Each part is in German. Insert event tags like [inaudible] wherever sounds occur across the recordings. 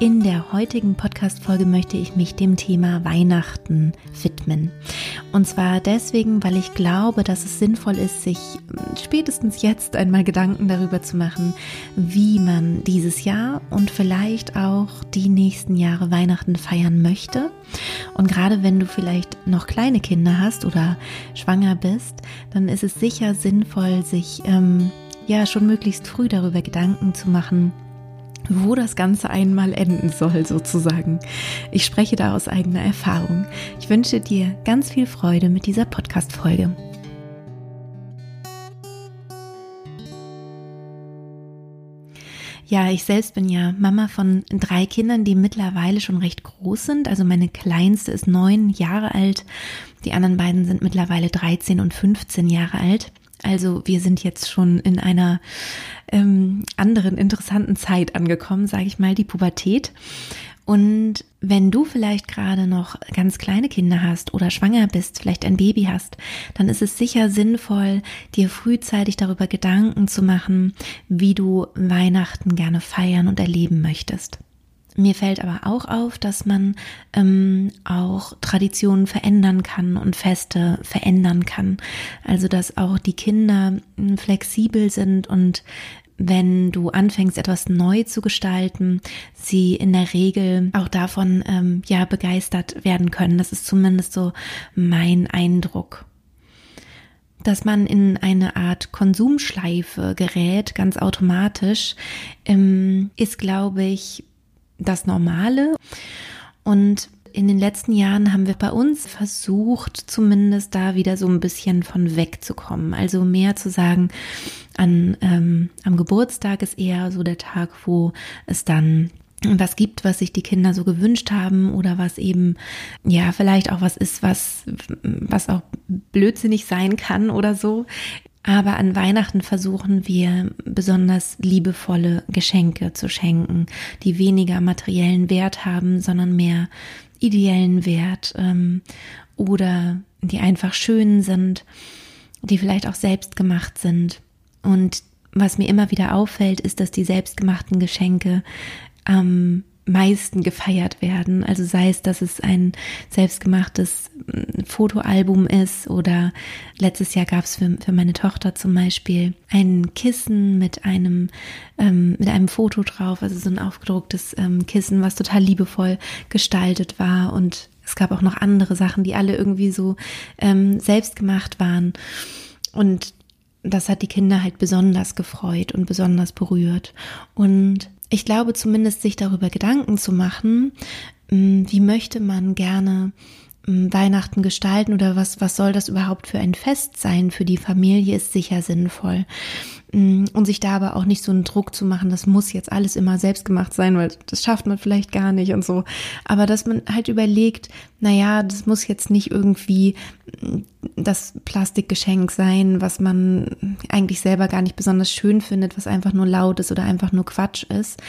In der heutigen Podcast-Folge möchte ich mich dem Thema Weihnachten widmen. Und zwar deswegen, weil ich glaube, dass es sinnvoll ist, sich spätestens jetzt einmal Gedanken darüber zu machen, wie man dieses Jahr und vielleicht auch die nächsten Jahre Weihnachten feiern möchte. Und gerade wenn du vielleicht noch kleine Kinder hast oder schwanger bist, dann ist es sicher sinnvoll, sich ähm, ja schon möglichst früh darüber Gedanken zu machen, wo das Ganze einmal enden soll, sozusagen. Ich spreche da aus eigener Erfahrung. Ich wünsche dir ganz viel Freude mit dieser Podcast-Folge. Ja, ich selbst bin ja Mama von drei Kindern, die mittlerweile schon recht groß sind. Also meine kleinste ist neun Jahre alt. Die anderen beiden sind mittlerweile 13 und 15 Jahre alt. Also wir sind jetzt schon in einer ähm, anderen interessanten Zeit angekommen, sage ich mal, die Pubertät. Und wenn du vielleicht gerade noch ganz kleine Kinder hast oder schwanger bist, vielleicht ein Baby hast, dann ist es sicher sinnvoll, dir frühzeitig darüber Gedanken zu machen, wie du Weihnachten gerne feiern und erleben möchtest. Mir fällt aber auch auf, dass man ähm, auch Traditionen verändern kann und Feste verändern kann. Also dass auch die Kinder hm, flexibel sind und wenn du anfängst, etwas neu zu gestalten, sie in der Regel auch davon ähm, ja begeistert werden können. Das ist zumindest so mein Eindruck dass man in eine Art Konsumschleife gerät, ganz automatisch, ähm, ist, glaube ich, das Normale. Und in den letzten Jahren haben wir bei uns versucht, zumindest da wieder so ein bisschen von wegzukommen. Also mehr zu sagen, an, ähm, am Geburtstag ist eher so der Tag, wo es dann was gibt, was sich die Kinder so gewünscht haben oder was eben, ja, vielleicht auch was ist, was, was auch blödsinnig sein kann oder so. Aber an Weihnachten versuchen wir besonders liebevolle Geschenke zu schenken, die weniger materiellen Wert haben, sondern mehr ideellen Wert ähm, oder die einfach schön sind, die vielleicht auch selbst gemacht sind. Und was mir immer wieder auffällt, ist, dass die selbstgemachten Geschenke am meisten gefeiert werden. Also sei es, dass es ein selbstgemachtes mm, Fotoalbum ist oder letztes Jahr gab es für, für meine Tochter zum Beispiel ein Kissen mit einem ähm, mit einem Foto drauf, also so ein aufgedrucktes ähm, Kissen, was total liebevoll gestaltet war. Und es gab auch noch andere Sachen, die alle irgendwie so ähm, selbst gemacht waren. Und das hat die Kinder halt besonders gefreut und besonders berührt. Und ich glaube zumindest sich darüber Gedanken zu machen, mm, wie möchte man gerne Weihnachten gestalten oder was, was soll das überhaupt für ein Fest sein für die Familie, ist sicher sinnvoll. Und sich da aber auch nicht so einen Druck zu machen, das muss jetzt alles immer selbst gemacht sein, weil das schafft man vielleicht gar nicht und so. Aber dass man halt überlegt, naja, das muss jetzt nicht irgendwie das Plastikgeschenk sein, was man eigentlich selber gar nicht besonders schön findet, was einfach nur laut ist oder einfach nur Quatsch ist,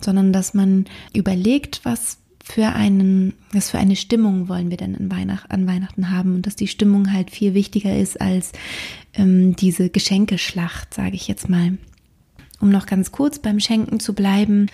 sondern dass man überlegt, was für einen, was für eine Stimmung wollen wir denn in Weihnacht, an Weihnachten haben und dass die Stimmung halt viel wichtiger ist als ähm, diese Geschenkeschlacht, sage ich jetzt mal. Um noch ganz kurz beim Schenken zu bleiben,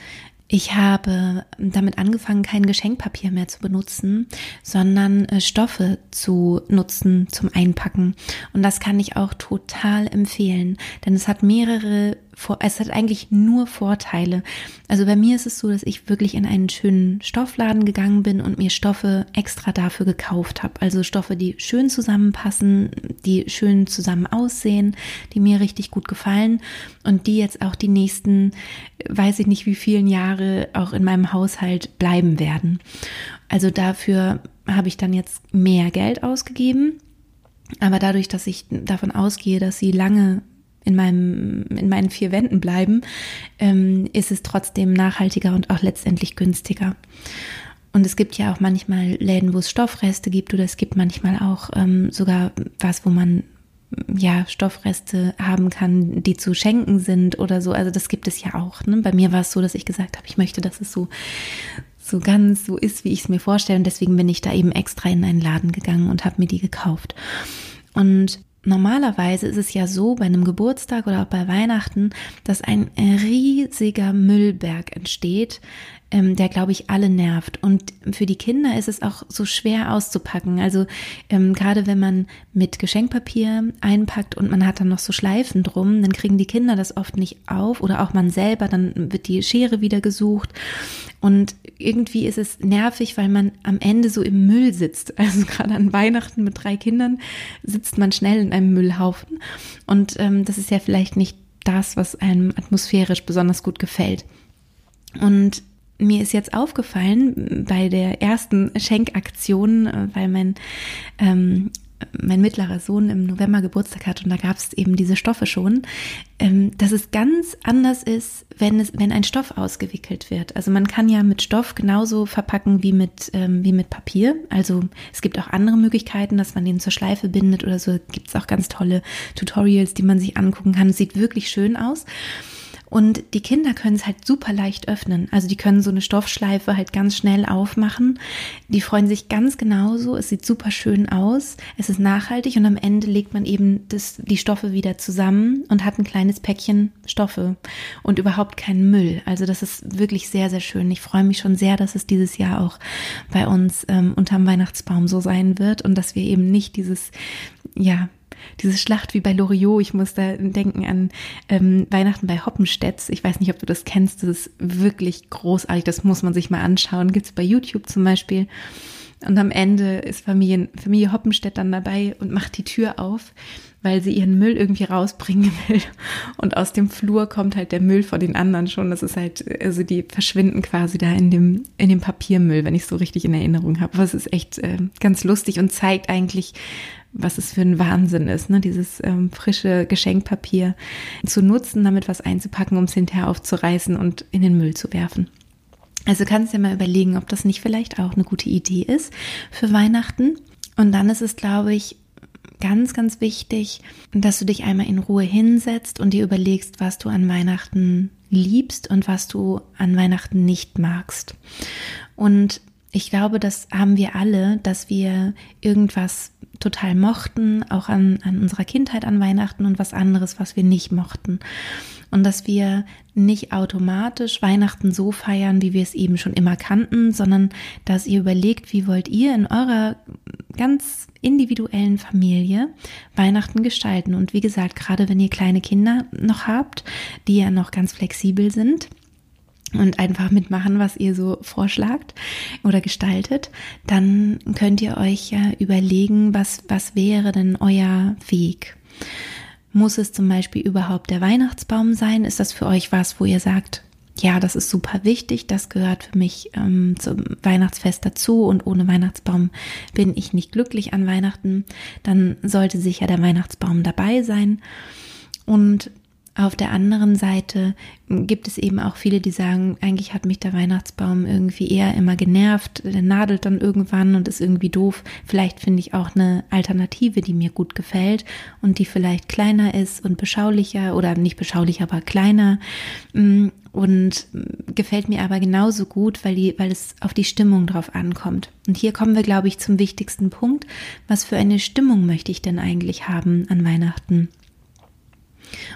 ich habe damit angefangen, kein Geschenkpapier mehr zu benutzen, sondern äh, Stoffe zu nutzen zum Einpacken. Und das kann ich auch total empfehlen, denn es hat mehrere es hat eigentlich nur Vorteile. Also bei mir ist es so, dass ich wirklich in einen schönen Stoffladen gegangen bin und mir Stoffe extra dafür gekauft habe. Also Stoffe, die schön zusammenpassen, die schön zusammen aussehen, die mir richtig gut gefallen und die jetzt auch die nächsten, weiß ich nicht wie vielen Jahre auch in meinem Haushalt bleiben werden. Also dafür habe ich dann jetzt mehr Geld ausgegeben. Aber dadurch, dass ich davon ausgehe, dass sie lange in meinem, in meinen vier Wänden bleiben, ähm, ist es trotzdem nachhaltiger und auch letztendlich günstiger. Und es gibt ja auch manchmal Läden, wo es Stoffreste gibt oder es gibt manchmal auch ähm, sogar was, wo man ja, Stoffreste haben kann, die zu schenken sind oder so. Also das gibt es ja auch. Ne? Bei mir war es so, dass ich gesagt habe, ich möchte, dass es so, so ganz so ist, wie ich es mir vorstelle. Und deswegen bin ich da eben extra in einen Laden gegangen und habe mir die gekauft. Und Normalerweise ist es ja so bei einem Geburtstag oder auch bei Weihnachten, dass ein riesiger Müllberg entsteht, ähm, der, glaube ich, alle nervt. Und für die Kinder ist es auch so schwer auszupacken. Also ähm, gerade wenn man mit Geschenkpapier einpackt und man hat dann noch so Schleifen drum, dann kriegen die Kinder das oft nicht auf oder auch man selber, dann wird die Schere wieder gesucht. Und irgendwie ist es nervig, weil man am Ende so im Müll sitzt. [laughs] Also gerade an Weihnachten mit drei Kindern sitzt man schnell in einem Müllhaufen. Und ähm, das ist ja vielleicht nicht das, was einem atmosphärisch besonders gut gefällt. Und mir ist jetzt aufgefallen bei der ersten Schenkaktion, äh, weil mein ähm, mein mittlerer Sohn im November Geburtstag hat und da gab es eben diese Stoffe schon, ähm, dass es ganz anders ist, wenn es, wenn ein Stoff ausgewickelt wird. Also man kann ja mit Stoff genauso verpacken wie mit, ähm, wie mit Papier. Also es gibt auch andere Möglichkeiten, dass man den zur Schleife bindet oder so. Gibt es auch ganz tolle Tutorials, die man sich angucken kann. Es sieht wirklich schön aus. Und die Kinder können es halt super leicht öffnen. Also die können so eine Stoffschleife halt ganz schnell aufmachen. Die freuen sich ganz genauso. Es sieht super schön aus. Es ist nachhaltig und am Ende legt man eben das, die Stoffe wieder zusammen und hat ein kleines Päckchen Stoffe und überhaupt keinen Müll. Also das ist wirklich sehr, sehr schön. Ich freue mich schon sehr, dass es dieses Jahr auch bei uns ähm, unterm Weihnachtsbaum so sein wird und dass wir eben nicht dieses, ja, diese Schlacht wie bei Loriot, ich muss da denken an ähm, Weihnachten bei Hoppenstedt. Ich weiß nicht, ob du das kennst. Das ist wirklich großartig. Das muss man sich mal anschauen. Gibt es bei YouTube zum Beispiel. Und am Ende ist Familie, Familie Hoppenstedt dann dabei und macht die Tür auf, weil sie ihren Müll irgendwie rausbringen will. Und aus dem Flur kommt halt der Müll von den anderen schon. Das ist halt, also die verschwinden quasi da in dem, in dem Papiermüll, wenn ich so richtig in Erinnerung habe. Es ist echt äh, ganz lustig und zeigt eigentlich, was es für ein Wahnsinn ist, ne? dieses ähm, frische Geschenkpapier zu nutzen, damit was einzupacken, um es hinterher aufzureißen und in den Müll zu werfen. Also kannst du dir mal überlegen, ob das nicht vielleicht auch eine gute Idee ist für Weihnachten. Und dann ist es, glaube ich, ganz, ganz wichtig, dass du dich einmal in Ruhe hinsetzt und dir überlegst, was du an Weihnachten liebst und was du an Weihnachten nicht magst. Und ich glaube, das haben wir alle, dass wir irgendwas total mochten, auch an, an unserer Kindheit an Weihnachten und was anderes, was wir nicht mochten. Und dass wir nicht automatisch Weihnachten so feiern, wie wir es eben schon immer kannten, sondern dass ihr überlegt, wie wollt ihr in eurer ganz individuellen Familie Weihnachten gestalten. Und wie gesagt, gerade wenn ihr kleine Kinder noch habt, die ja noch ganz flexibel sind, und einfach mitmachen, was ihr so vorschlagt oder gestaltet, dann könnt ihr euch ja überlegen, was, was wäre denn euer Weg? Muss es zum Beispiel überhaupt der Weihnachtsbaum sein? Ist das für euch was, wo ihr sagt, ja, das ist super wichtig, das gehört für mich ähm, zum Weihnachtsfest dazu und ohne Weihnachtsbaum bin ich nicht glücklich an Weihnachten, dann sollte sicher der Weihnachtsbaum dabei sein. Und auf der anderen Seite gibt es eben auch viele, die sagen, eigentlich hat mich der Weihnachtsbaum irgendwie eher immer genervt, der nadelt dann irgendwann und ist irgendwie doof. Vielleicht finde ich auch eine Alternative, die mir gut gefällt und die vielleicht kleiner ist und beschaulicher oder nicht beschaulicher, aber kleiner mm, und gefällt mir aber genauso gut, weil, die, weil es auf die Stimmung drauf ankommt. Und hier kommen wir, glaube ich, zum wichtigsten Punkt. Was für eine Stimmung möchte ich denn eigentlich haben an Weihnachten?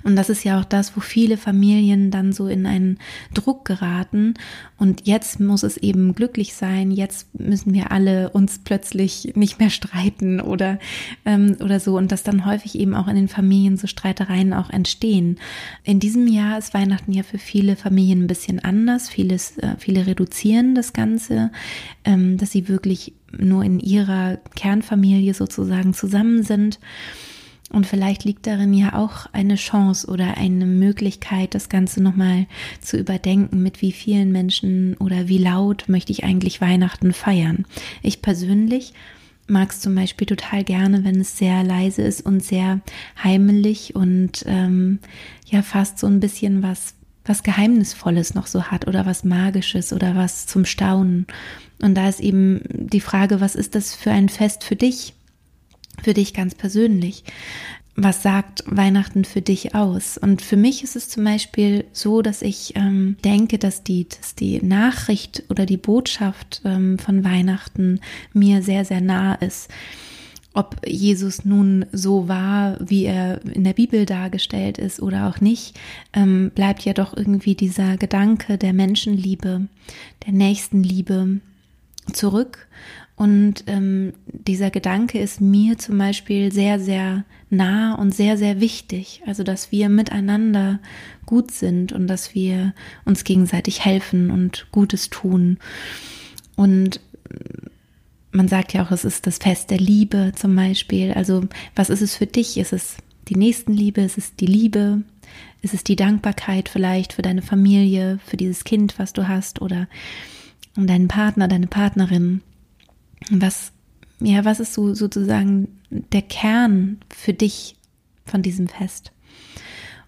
Und das ist ja auch das, wo viele Familien dann so in einen Druck geraten. Und jetzt muss es eben glücklich sein. Jetzt müssen wir alle uns plötzlich nicht mehr streiten oder, ähm, oder so. Und dass dann häufig eben auch in den Familien so Streitereien auch entstehen. In diesem Jahr ist Weihnachten ja für viele Familien ein bisschen anders. Vieles, äh, viele reduzieren das Ganze, ähm, dass sie wirklich nur in ihrer Kernfamilie sozusagen zusammen sind. Und vielleicht liegt darin ja auch eine Chance oder eine Möglichkeit, das Ganze nochmal zu überdenken, mit wie vielen Menschen oder wie laut möchte ich eigentlich Weihnachten feiern. Ich persönlich mag es zum Beispiel total gerne, wenn es sehr leise ist und sehr heimelig und ähm, ja fast so ein bisschen was was Geheimnisvolles noch so hat oder was Magisches oder was zum Staunen. Und da ist eben die Frage, was ist das für ein Fest für dich? Für dich ganz persönlich. was sagt Weihnachten für dich aus? Und für mich ist es zum Beispiel so, dass ich ähm, denke, dass die, dass die Nachricht oder die Botschaft ähm, von Weihnachten mir sehr, sehr nah ist. Ob Jesus nun so war, wie er in der Bibel dargestellt ist oder auch nicht, ähm, bleibt ja doch irgendwie dieser Gedanke der Menschenliebe, der Nächstenliebe zurück. Und ähm, dieser Gedanke ist mir zum Beispiel sehr, sehr nah und sehr, sehr wichtig. Also, dass wir miteinander gut sind und dass wir uns gegenseitig helfen und Gutes tun. Und man sagt ja auch, es ist das Fest der Liebe zum Beispiel. Also, was ist es für dich? Ist es die Nächstenliebe? Ist es die Liebe? Ist es die Dankbarkeit vielleicht für deine Familie, für dieses Kind, was du hast oder um deinen Partner, deine Partnerin? Was, ja, was ist so sozusagen der Kern für dich von diesem Fest?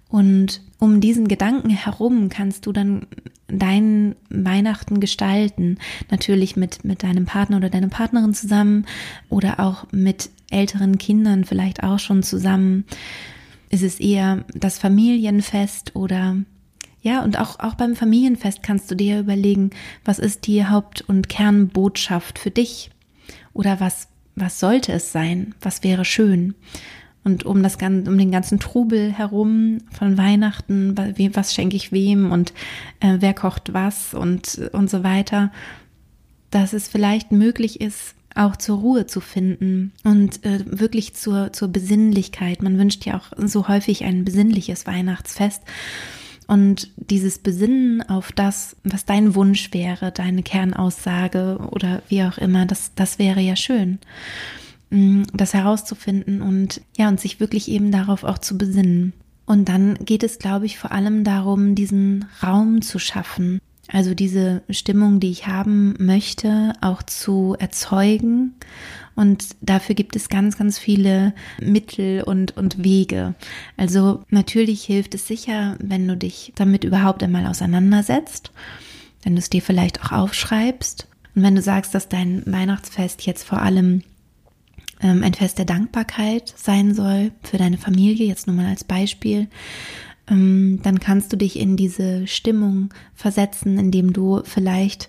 Und um diesen Gedanken herum kannst du dann dein Weihnachten gestalten. Natürlich mit, mit deinem Partner oder deiner Partnerin zusammen oder auch mit älteren Kindern vielleicht auch schon zusammen. Ist es eher das Familienfest oder ja, und auch, auch beim Familienfest kannst du dir überlegen, was ist die Haupt- und Kernbotschaft für dich? Oder was, was sollte es sein? Was wäre schön? Und um das um den ganzen Trubel herum von Weihnachten, was schenke ich wem und äh, wer kocht was und, und so weiter, dass es vielleicht möglich ist, auch zur Ruhe zu finden und äh, wirklich zur, zur Besinnlichkeit. Man wünscht ja auch so häufig ein besinnliches Weihnachtsfest. Und dieses Besinnen auf das, was dein Wunsch wäre, deine Kernaussage oder wie auch immer, das, das wäre ja schön, mm, das herauszufinden und ja, und sich wirklich eben darauf auch zu besinnen. Und dann geht es, glaube ich, vor allem darum, diesen Raum zu schaffen. Also diese Stimmung, die ich haben möchte, auch zu erzeugen und dafür gibt es ganz, ganz viele Mittel und, und Wege. Also natürlich hilft es sicher, wenn du dich damit überhaupt einmal auseinandersetzt, wenn du es dir vielleicht auch aufschreibst. Und wenn du sagst, dass dein Weihnachtsfest jetzt vor allem ähm, ein Fest der Dankbarkeit sein soll für deine Familie, jetzt nur mal als Beispiel, ähm, dann kannst du dich in diese Stimmung versetzen, indem du vielleicht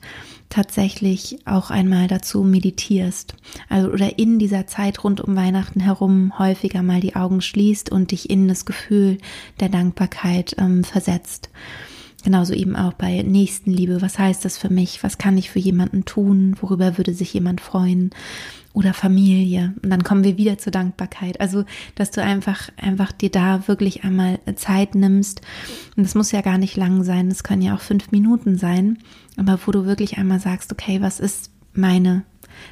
tatsächlich auch einmal dazu meditierst. Also oder in dieser Zeit rund um Weihnachten herum häufiger mal die Augen schließt und dich in das Gefühl der Dankbarkeit ähm, versetzt. Genauso eben auch bei Nächstenliebe. Was heißt das für mich? Was kann ich für jemanden tun? Worüber würde sich jemand freuen? Oder Familie. Und dann kommen wir wieder zur Dankbarkeit. Also, dass du einfach, einfach dir da wirklich einmal Zeit nimmst. Und das muss ja gar nicht lang sein. Das können ja auch fünf Minuten sein. Aber wo du wirklich einmal sagst, okay, was ist meine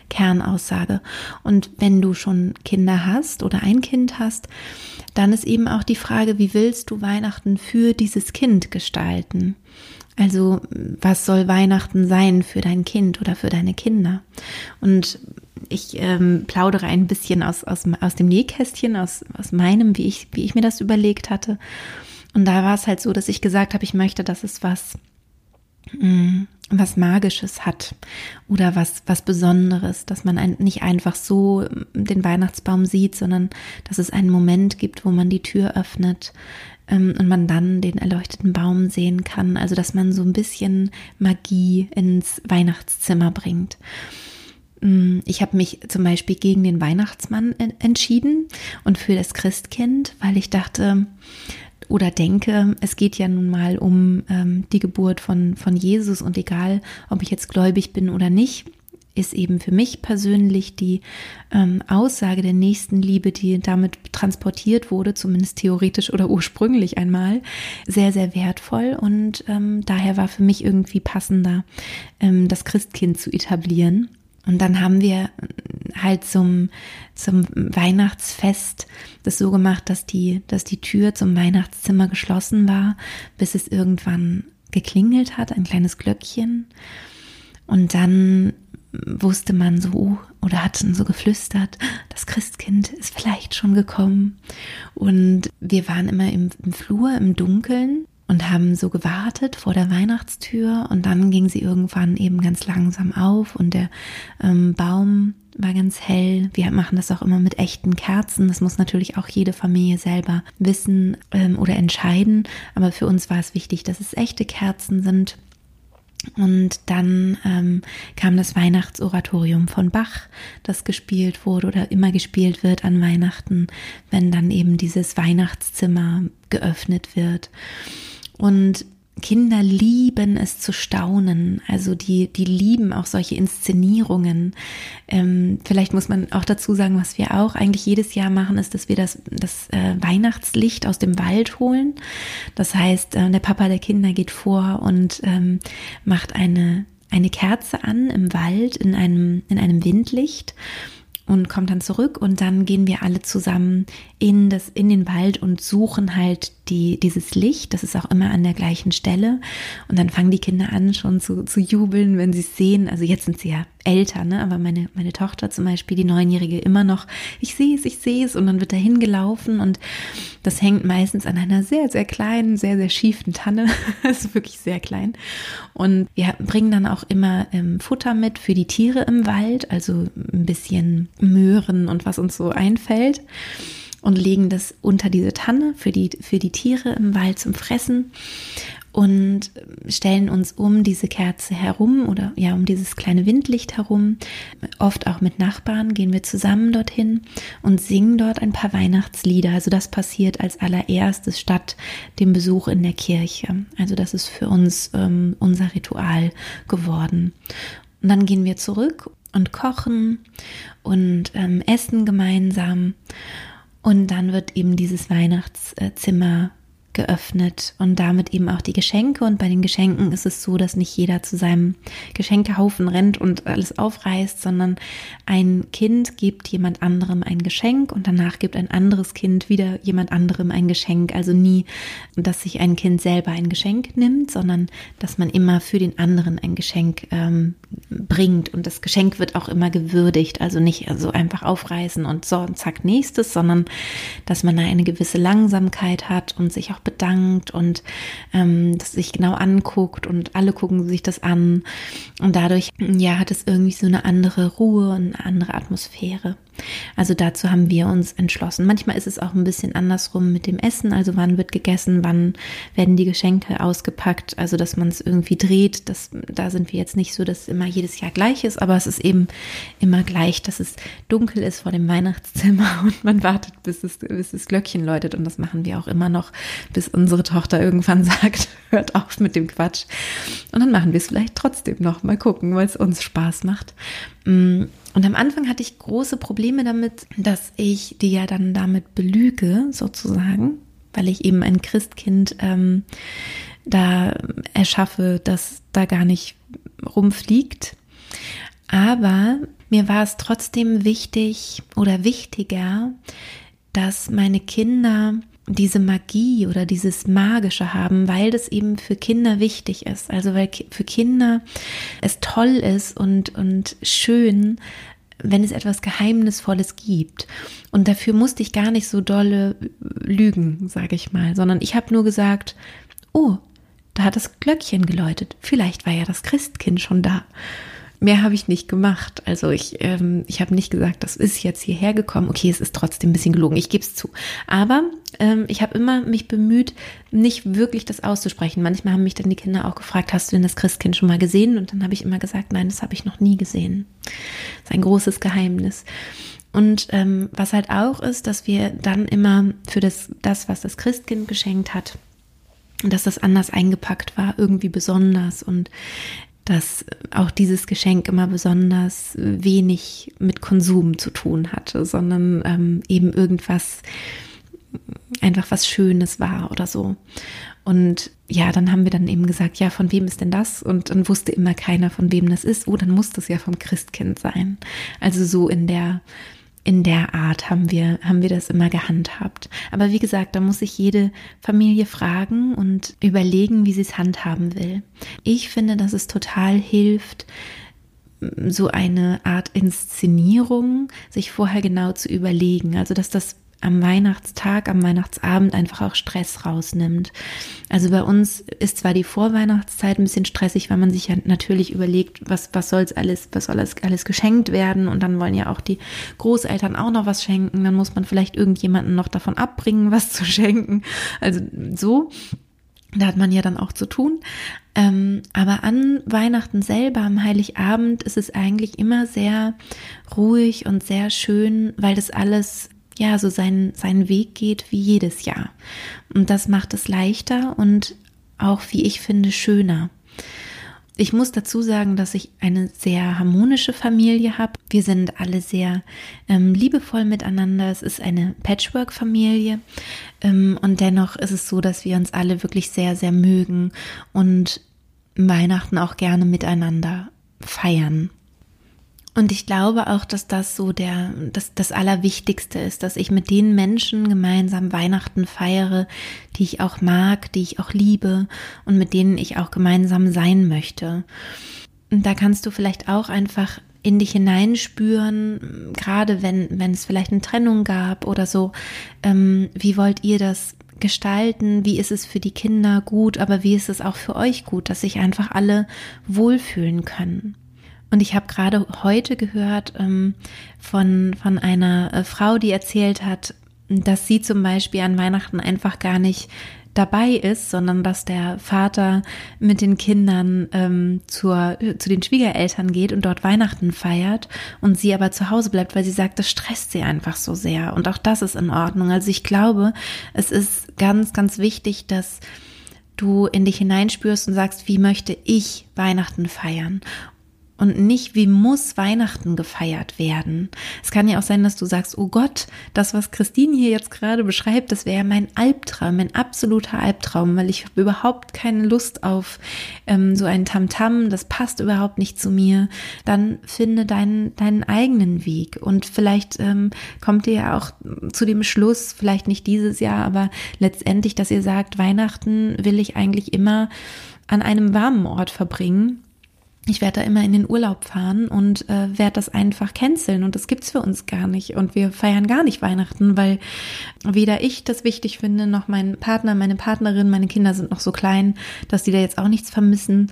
Kernaussage? Und wenn du schon Kinder hast oder ein Kind hast, dann ist eben auch die Frage, wie willst du Weihnachten für dieses Kind gestalten? Also was soll Weihnachten sein für dein Kind oder für deine Kinder? Und ich ähm, plaudere ein bisschen aus, aus, aus dem Nähkästchen, aus, aus meinem, wie ich, wie ich mir das überlegt hatte. Und da war es halt so, dass ich gesagt habe, ich möchte, dass es was mm, was Magisches hat oder was, was Besonderes, dass man ein, nicht einfach so den Weihnachtsbaum sieht, sondern dass es einen Moment gibt, wo man die Tür öffnet ähm, und man dann den erleuchteten Baum sehen kann. Also, dass man so ein bisschen Magie ins Weihnachtszimmer bringt. Mm, ich habe mich zum Beispiel gegen den Weihnachtsmann entschieden und für das Christkind, weil ich dachte, oder denke, es geht ja nun mal um ähm, die Geburt von, von Jesus und egal, ob ich jetzt gläubig bin oder nicht, ist eben für mich persönlich die ähm, Aussage der Nächstenliebe, die damit transportiert wurde, zumindest theoretisch oder ursprünglich einmal, sehr, sehr wertvoll und ähm, daher war für mich irgendwie passender, ähm, das Christkind zu etablieren. Und dann haben wir halt zum, zum Weihnachtsfest das so gemacht, dass die, dass die Tür zum Weihnachtszimmer geschlossen war, bis es irgendwann geklingelt hat, ein kleines Glöckchen. Und dann wusste man so oder hatten so geflüstert, das Christkind ist vielleicht schon gekommen. Und wir waren immer im, im Flur, im Dunkeln und haben so gewartet vor der Weihnachtstür und dann ging sie irgendwann eben ganz langsam auf und der ähm, Baum war ganz hell. Wir machen das auch immer mit echten Kerzen. Das muss natürlich auch jede Familie selber wissen ähm, oder entscheiden. Aber für uns war es wichtig, dass es echte Kerzen sind. Und dann ähm, kam das Weihnachtsoratorium von Bach, das gespielt wurde oder immer gespielt wird an Weihnachten, wenn dann eben dieses Weihnachtszimmer geöffnet wird. Und Kinder lieben es zu staunen, also die, die lieben auch solche Inszenierungen. Ähm, vielleicht muss man auch dazu sagen, was wir auch eigentlich jedes Jahr machen, ist, dass wir das, das äh, Weihnachtslicht aus dem Wald holen. Das heißt, äh, der Papa der Kinder geht vor und ähm, macht eine, eine Kerze an im Wald in einem, in einem Windlicht und kommt dann zurück und dann gehen wir alle zusammen in das in den Wald und suchen halt die dieses Licht. Das ist auch immer an der gleichen Stelle und dann fangen die Kinder an schon zu, zu jubeln, wenn sie es sehen. Also jetzt sind sie ja älter, ne? Aber meine meine Tochter zum Beispiel, die neunjährige, immer noch. Ich sehe es, ich sehe es und dann wird da hingelaufen und das hängt meistens an einer sehr sehr kleinen, sehr sehr schiefen Tanne. [laughs] das ist wirklich sehr klein und wir bringen dann auch immer ähm, Futter mit für die Tiere im Wald, also ein bisschen Möhren und was uns so einfällt und legen das unter diese Tanne für die, für die Tiere im Wald zum Fressen und stellen uns um diese Kerze herum oder ja, um dieses kleine Windlicht herum. Oft auch mit Nachbarn gehen wir zusammen dorthin und singen dort ein paar Weihnachtslieder. Also das passiert als allererstes statt dem Besuch in der Kirche. Also das ist für uns ähm, unser Ritual geworden. Und dann gehen wir zurück und kochen und ähm, essen gemeinsam. Und dann wird eben dieses Weihnachtszimmer geöffnet und damit eben auch die Geschenke. Und bei den Geschenken ist es so, dass nicht jeder zu seinem Geschenkehaufen rennt und alles aufreißt, sondern ein Kind gibt jemand anderem ein Geschenk und danach gibt ein anderes Kind wieder jemand anderem ein Geschenk. Also nie, dass sich ein Kind selber ein Geschenk nimmt, sondern dass man immer für den anderen ein Geschenk ähm, bringt. Und das Geschenk wird auch immer gewürdigt. Also nicht so einfach aufreißen und so und zack nächstes, sondern dass man da eine gewisse Langsamkeit hat und sich auch bedankt und ähm, das sich genau anguckt und alle gucken sich das an. Und dadurch, ja, hat es irgendwie so eine andere Ruhe und eine andere Atmosphäre. Also dazu haben wir uns entschlossen. Manchmal ist es auch ein bisschen andersrum mit dem Essen. Also wann wird gegessen, wann werden die Geschenke ausgepackt. Also dass man es irgendwie dreht. Das, da sind wir jetzt nicht so, dass es immer jedes Jahr gleich ist, aber es ist eben immer gleich, dass es dunkel ist vor dem Weihnachtszimmer [laughs] und man wartet, bis es, bis das Glöckchen läutet. Und das machen wir auch immer noch, bis unsere Tochter irgendwann [laughs] sagt, hört auf mit dem Quatsch. Und dann machen wir es vielleicht trotzdem noch. Mal gucken, weil es uns Spaß macht. Mm, und am Anfang hatte ich große Probleme damit, dass ich die ja dann damit belüge, sozusagen, weil ich eben ein Christkind ähm, da erschaffe, das da gar nicht rumfliegt. Aber mir war es trotzdem wichtig oder wichtiger, dass meine Kinder diese Magie oder dieses Magische haben, weil das eben für Kinder wichtig ist. Also weil für Kinder es toll ist und, und schön, wenn es etwas Geheimnisvolles gibt. Und dafür musste ich gar nicht so dolle lügen, sage ich mal, sondern ich habe nur gesagt, oh, da hat das Glöckchen geläutet. Vielleicht war ja das Christkind schon da. Mehr habe ich nicht gemacht. Also ich, ähm, ich habe nicht gesagt, das ist jetzt hierher gekommen. Okay, es ist trotzdem ein bisschen gelogen, ich gebe es zu. Aber ähm, ich habe immer mich bemüht, nicht wirklich das auszusprechen. Manchmal haben mich dann die Kinder auch gefragt, hast du denn das Christkind schon mal gesehen? Und dann habe ich immer gesagt, nein, das habe ich noch nie gesehen. Das ist ein großes Geheimnis. Und ähm, was halt auch ist, dass wir dann immer für das, das, was das Christkind geschenkt hat, dass das anders eingepackt war, irgendwie besonders und dass auch dieses Geschenk immer besonders wenig mit Konsum zu tun hatte, sondern ähm, eben irgendwas, einfach was Schönes war oder so. Und ja, dann haben wir dann eben gesagt, ja, von wem ist denn das? Und dann wusste immer keiner, von wem das ist. Oh, dann muss das ja vom Christkind sein. Also so in der in der Art haben wir, haben wir das immer gehandhabt. Aber wie gesagt, da muss sich jede Familie fragen und überlegen, wie sie es handhaben will. Ich finde, dass es total hilft, so eine Art Inszenierung sich vorher genau zu überlegen. Also, dass das am Weihnachtstag, am Weihnachtsabend einfach auch Stress rausnimmt. Also bei uns ist zwar die Vorweihnachtszeit ein bisschen stressig, weil man sich ja natürlich überlegt, was, was soll's alles, was soll alles, alles geschenkt werden und dann wollen ja auch die Großeltern auch noch was schenken, dann muss man vielleicht irgendjemanden noch davon abbringen, [laughs] was zu schenken. Also so. Da hat man ja dann auch zu tun. Ähm, aber an Weihnachten selber, am Heiligabend, ist es eigentlich immer sehr ruhig und sehr schön, weil das alles ja so seinen, seinen Weg geht wie jedes Jahr. Und das macht es leichter und auch, wie ich finde, schöner. Ich muss dazu sagen, dass ich eine sehr harmonische Familie habe. Wir sind alle sehr ähm, liebevoll miteinander. Es ist eine Patchwork-Familie. Ähm, und dennoch ist es so, dass wir uns alle wirklich sehr, sehr mögen und Weihnachten auch gerne miteinander feiern. Und ich glaube auch, dass das so der, das, das Allerwichtigste ist, dass ich mit den Menschen gemeinsam Weihnachten feiere, die ich auch mag, die ich auch liebe und mit denen ich auch gemeinsam sein möchte. Und da kannst du vielleicht auch einfach in dich hineinspüren, gerade wenn, wenn es vielleicht eine Trennung gab oder so, ähm, wie wollt ihr das gestalten, wie ist es für die Kinder gut, aber wie ist es auch für euch gut, dass sich einfach alle wohlfühlen können. Und ich habe gerade heute gehört ähm, von, von einer äh, Frau, die erzählt hat, dass sie zum Beispiel an Weihnachten einfach gar nicht dabei ist, sondern dass der Vater mit den Kindern ähm, zur, zu den Schwiegereltern geht und dort Weihnachten feiert und sie aber zu Hause bleibt, weil sie sagt, das stresst sie einfach so sehr. Und auch das ist in Ordnung. Also ich glaube, es ist ganz, ganz wichtig, dass du in dich hineinspürst und sagst, wie möchte ich Weihnachten feiern? Und nicht, wie muss Weihnachten gefeiert werden. Es kann ja auch sein, dass du sagst, oh Gott, das, was Christine hier jetzt gerade beschreibt, das wäre mein Albtraum, mein absoluter Albtraum, weil ich habe überhaupt keine Lust auf ähm, so ein Tamtam, das passt überhaupt nicht zu mir. Dann finde deinen, deinen eigenen Weg und vielleicht ähm, kommt ihr ja auch zu dem Schluss, vielleicht nicht dieses Jahr, aber letztendlich, dass ihr sagt, Weihnachten will ich eigentlich immer an einem warmen Ort verbringen ich werde da immer in den Urlaub fahren und äh, werde das einfach canceln und das gibt's für uns gar nicht und wir feiern gar nicht Weihnachten, weil weder ich das wichtig finde noch mein Partner, meine Partnerin, meine Kinder sind noch so klein, dass die da jetzt auch nichts vermissen.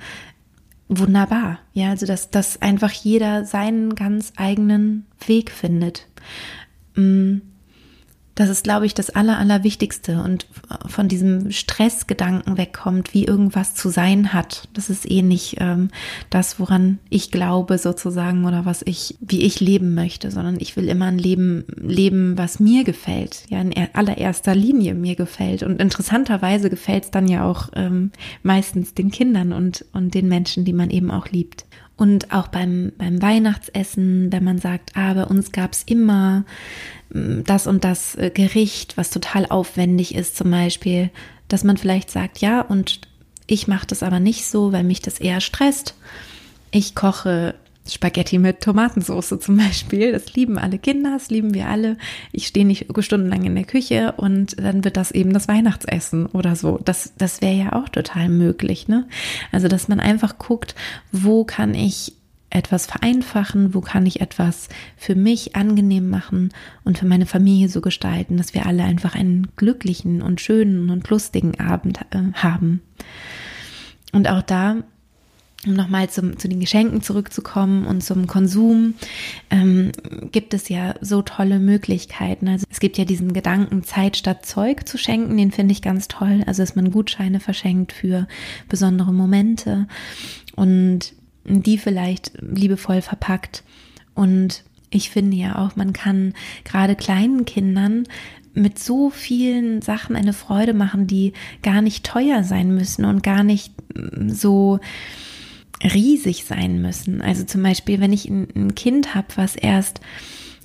Wunderbar, ja, also dass dass einfach jeder seinen ganz eigenen Weg findet. Mm das ist, glaube ich, das Aller, Allerwichtigste und von diesem Stressgedanken wegkommt, wie irgendwas zu sein hat. Das ist eh nicht ähm, das, woran ich glaube sozusagen oder was ich, wie ich leben möchte, sondern ich will immer ein Leben leben, was mir gefällt, ja in allererster Linie mir gefällt. Und interessanterweise gefällt es dann ja auch ähm, meistens den Kindern und, und den Menschen, die man eben auch liebt. Und auch beim, beim Weihnachtsessen, wenn man sagt, ah, bei uns gab es immer mm, das und das äh, Gericht, was total aufwendig ist, zum Beispiel, dass man vielleicht sagt, ja, und ich mache das aber nicht so, weil mich das eher stresst. Ich koche Spaghetti mit Tomatensauce zum Beispiel. Das lieben alle Kinder, das lieben wir alle. Ich stehe nicht stundenlang in der Küche und dann wird das eben das Weihnachtsessen oder so. Das, das wäre ja auch total möglich, ne? Also, dass man einfach guckt, wo kann ich etwas vereinfachen, wo kann ich etwas für mich angenehm machen und für meine Familie so gestalten, dass wir alle einfach einen glücklichen und schönen und lustigen Abend äh, haben. Und auch da um nochmal zum, zu den Geschenken zurückzukommen und zum Konsum, ähm, gibt es ja so tolle Möglichkeiten. Also es gibt ja diesen Gedanken, Zeit statt Zeug zu schenken, den finde ich ganz toll. Also dass man Gutscheine verschenkt für besondere Momente und die vielleicht liebevoll verpackt. Und ich finde ja auch, man kann gerade kleinen Kindern mit so vielen Sachen eine Freude machen, die gar nicht teuer sein müssen und gar nicht so riesig sein müssen. Also zum Beispiel, wenn ich ein, Kind habe, was erst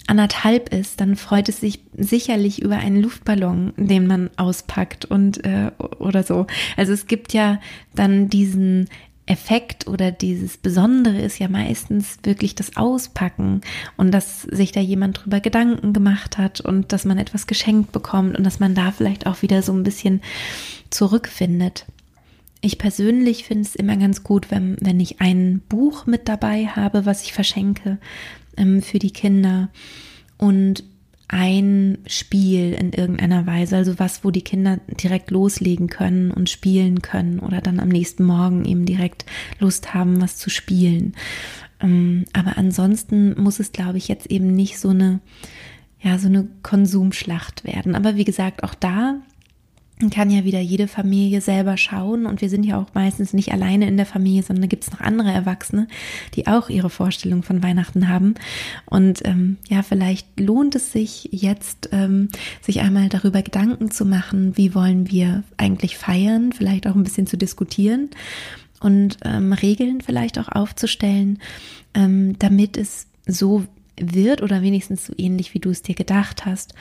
anderthalb ist, dann freut es sich sicherlich über einen Luftballon, den man auspackt und äh, oder so. Also es gibt ja dann diesen Effekt oder dieses Besondere ist ja meistens wirklich das Auspacken und dass sich da jemand drüber Gedanken gemacht hat und dass man etwas geschenkt bekommt und dass man da vielleicht auch wieder so ein bisschen zurückfindet. Ich persönlich finde es immer ganz gut, wenn, wenn ich ein Buch mit dabei habe, was ich verschenke ähm, für die Kinder. Und ein Spiel in irgendeiner Weise, also was, wo die Kinder direkt loslegen können und spielen können oder dann am nächsten Morgen eben direkt Lust haben, was zu spielen. Ähm, aber ansonsten muss es, glaube ich, jetzt eben nicht so eine, ja, so eine Konsumschlacht werden. Aber wie gesagt, auch da kann ja wieder jede Familie selber schauen und wir sind ja auch meistens nicht alleine in der Familie, sondern da gibt es noch andere Erwachsene, die auch ihre Vorstellung von Weihnachten haben. Und ähm, ja, vielleicht lohnt es sich jetzt, ähm, sich einmal darüber Gedanken zu machen, wie wollen wir eigentlich feiern, vielleicht auch ein bisschen zu diskutieren und ähm, Regeln vielleicht auch aufzustellen, ähm, damit es so wird oder wenigstens so ähnlich, wie du es dir gedacht hast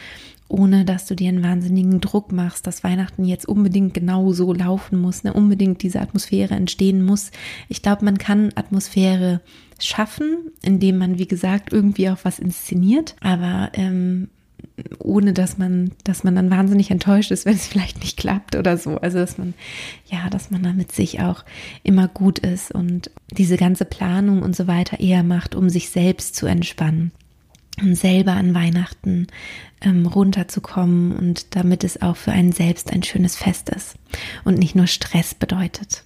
ohne dass du dir einen wahnsinnigen Druck machst, dass Weihnachten jetzt unbedingt genau so laufen muss, ne? unbedingt diese Atmosphäre entstehen muss. Ich glaube, man kann Atmosphäre schaffen, indem man, wie gesagt, irgendwie auch was inszeniert, aber ähm, ohne dass man, dass man dann wahnsinnig enttäuscht ist, [laughs] wenn es vielleicht nicht klappt oder so. Also dass man, ja, dass man damit sich auch immer gut ist und diese ganze Planung und so weiter eher macht, um sich selbst zu entspannen selber an Weihnachten ähm, runterzukommen und damit es auch für einen selbst ein schönes Fest ist und nicht nur Stress bedeutet.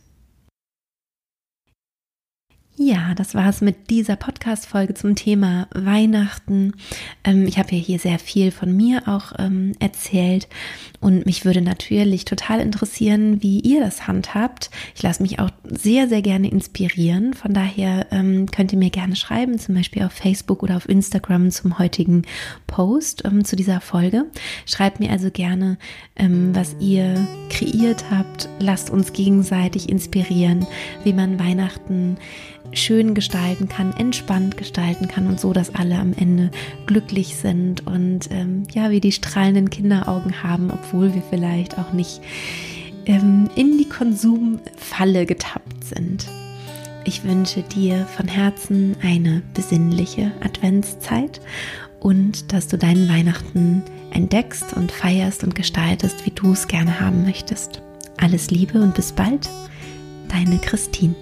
Ja, das war es mit dieser Podcast-Folge zum Thema Weihnachten. Ähm, ich habe ja hier sehr viel von mir auch ähm, erzählt und mich würde natürlich total interessieren, wie ihr das handhabt. Ich lasse mich auch sehr, sehr gerne inspirieren. Von daher ähm, könnt ihr mir gerne schreiben, zum Beispiel auf Facebook oder auf Instagram zum heutigen Post ähm, zu dieser Folge. Schreibt mir also gerne, ähm, was ihr kreiert habt. Lasst uns gegenseitig inspirieren, wie man Weihnachten schön gestalten kann, entspannt gestalten kann und so, dass alle am Ende glücklich sind und ähm, ja, wie die strahlenden Kinderaugen haben, obwohl wir vielleicht auch nicht ähm, in die Konsumfalle getappt sind. Ich wünsche dir von Herzen eine besinnliche Adventszeit und dass du deinen Weihnachten entdeckst und feierst und gestaltest, wie du es gerne haben möchtest. Alles Liebe und bis bald, deine Christine.